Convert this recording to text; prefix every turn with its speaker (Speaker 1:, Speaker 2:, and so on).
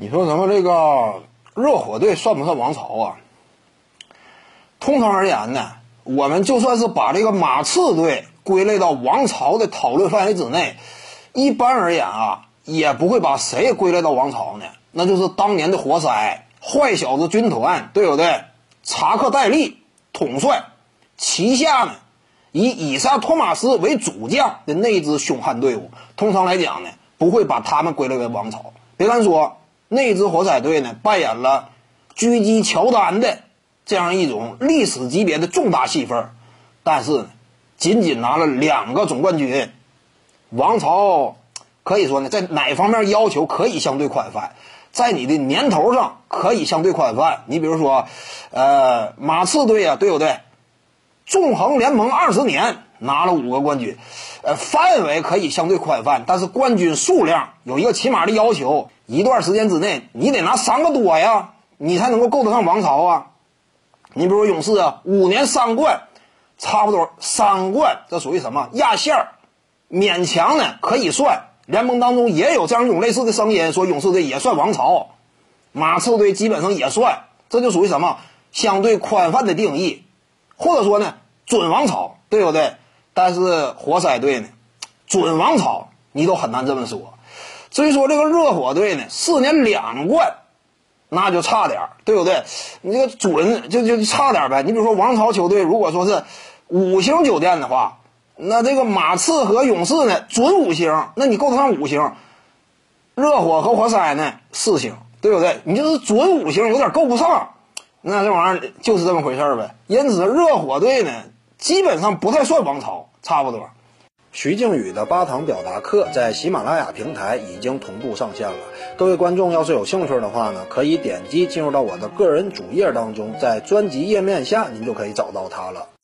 Speaker 1: 你说什么这个热火队算不算王朝啊？通常而言呢，我们就算是把这个马刺队归类到王朝的讨论范围之内，一般而言啊，也不会把谁归类到王朝呢？那就是当年的活塞坏小子军团，对不对？查克戴利统帅，旗下呢以以萨托马斯为主将的那支凶悍队伍，通常来讲呢，不会把他们归类为王朝。别看说。那支活塞队呢，扮演了狙击乔丹的这样一种历史级别的重大戏份，但是呢，仅仅拿了两个总冠军，王朝可以说呢，在哪方面要求可以相对宽泛，在你的年头上可以相对宽泛。你比如说，呃，马刺队啊，对不对？纵横联盟二十年，拿了五个冠军，呃，范围可以相对宽泛，但是冠军数量有一个起码的要求。一段时间之内，你得拿三个多呀，你才能够够得上王朝啊。你比如说勇士啊，五年三冠，差不多三冠，这属于什么压线儿？勉强呢可以算。联盟当中也有这样一种类似的声音，说勇士队也算王朝，马刺队基本上也算，这就属于什么相对宽泛的定义，或者说呢准王朝，对不对？但是活塞队呢，准王朝你都很难这么说。所以说这个热火队呢，四年两冠，那就差点对不对？你这个准就就差点呗。你比如说王朝球队，如果说是五星酒店的话，那这个马刺和勇士呢，准五星，那你够得上五星。热火和活塞呢，四星，对不对？你就是准五星，有点够不上。那这玩意儿就是这么回事呗。因此，热火队呢，基本上不太算王朝，差不多。
Speaker 2: 徐静宇的八堂表达课在喜马拉雅平台已经同步上线了。各位观众要是有兴趣的话呢，可以点击进入到我的个人主页当中，在专辑页面下您就可以找到它了。